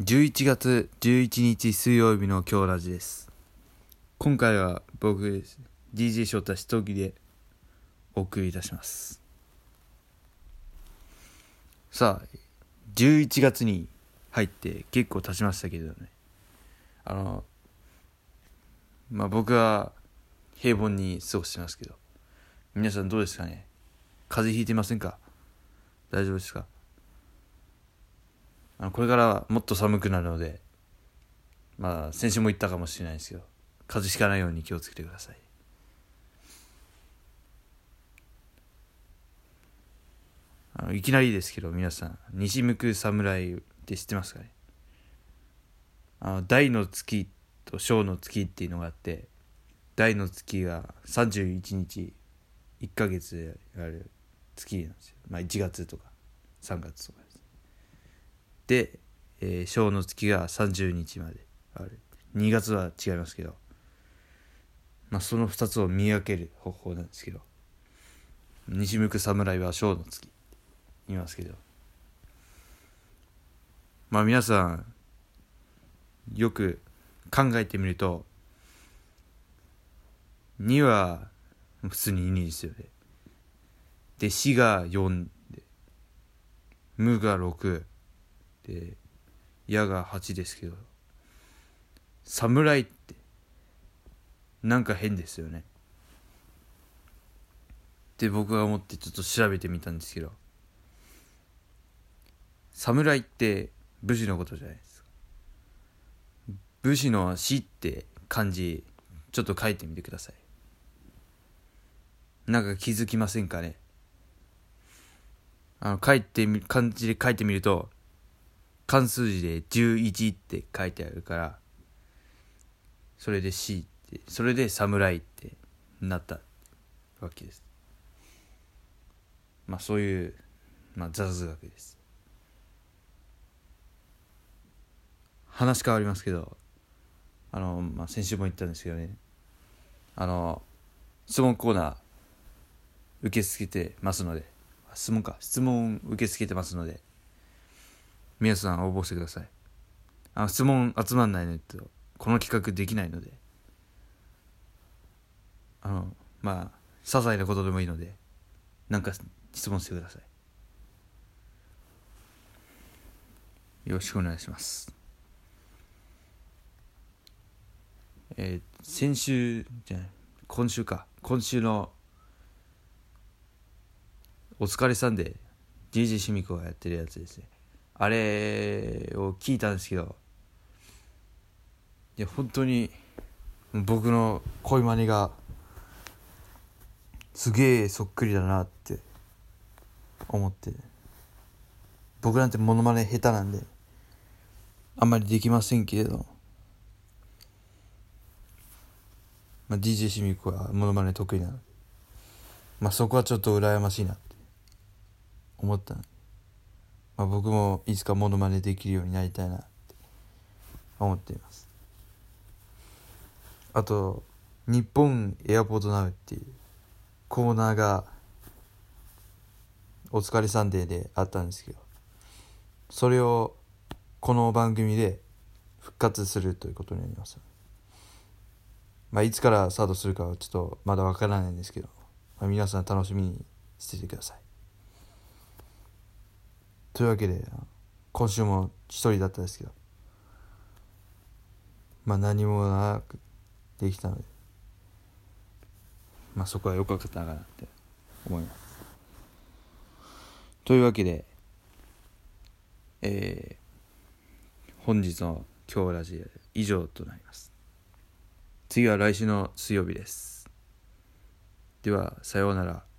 11月11日水曜日の今日ラジです。今回は僕です DJ 翔太一人でお送りいたします。さあ11月に入って結構経ちましたけどね。あのまあ僕は平凡に過ごしてますけど。皆さんどうですかね？風邪ひいてませんか？大丈夫ですか？あのこれからもっと寒くなるのでまあ先週も言ったかもしれないですけど風邪ひかないように気をつけてください。あのいきなりですけど皆さん西向く侍って知ってますかね？あの大の月と小の月っていうのがあって大の月が31日1ヶ月ある月なんですよ。まあ1月とか3月とかです。で、えー、小の月が30日まである。2月は違いますけど。まあその2つを見分ける方法なんですけど。西向く侍は小の月言いますけど。まあ皆さんよく考えてみると2は普通に2ですよね。で4が4で無が6で矢が8ですけど侍ってなんか変ですよね。って僕は思ってちょっと調べてみたんですけど侍って武士のことじゃないですか。武士の死って漢字ちょっと書いてみてください。なんか気づきませんかね。あの書いてみ漢字で書いてみると漢数字で11って書いてあるからそれで C ってそれで侍ってなったわけです。まあそういう、まあ、雑学です。話変わりますけどあの、まあ、先週も言ったんですけどね。あの質問コーナー受け付けてますので質問か質問受け付けてますので皆さん応募してください。あ質問集まんないのとこの企画できないので。あのまあ些細なことでもいいのでなんか質問してください。よろしくお願いします。えー、先週じゃない。今週か。今週のお疲れさんで DJ シミコがやってるやつですね。あれを聞いたんですけどいや本当に僕の恋マネがすげえそっくりだなって思って僕なんてモノマネ下手なんであんまりできませんけれど、まあ、DJ シミコはモノマネ得意なので、まあ、そこはちょっと羨ましいなって思ったのまあ、僕もいつかモノマネできるようになりたいなって思っています。あと「日本エアポートナウ」っていうコーナーが「お疲れサンデー」であったんですけどそれをこの番組で復活するということになります。まあいつからスタートするかはちょっとまだわからないんですけど、まあ、皆さん楽しみにしててください。というわけで今週も一人だったですけどまあ何もなくできたのでまあそこは良かったかなって思います。というわけでえー、本日の今日ラジオ以上となります。次は来週の水曜日です。ではさようなら。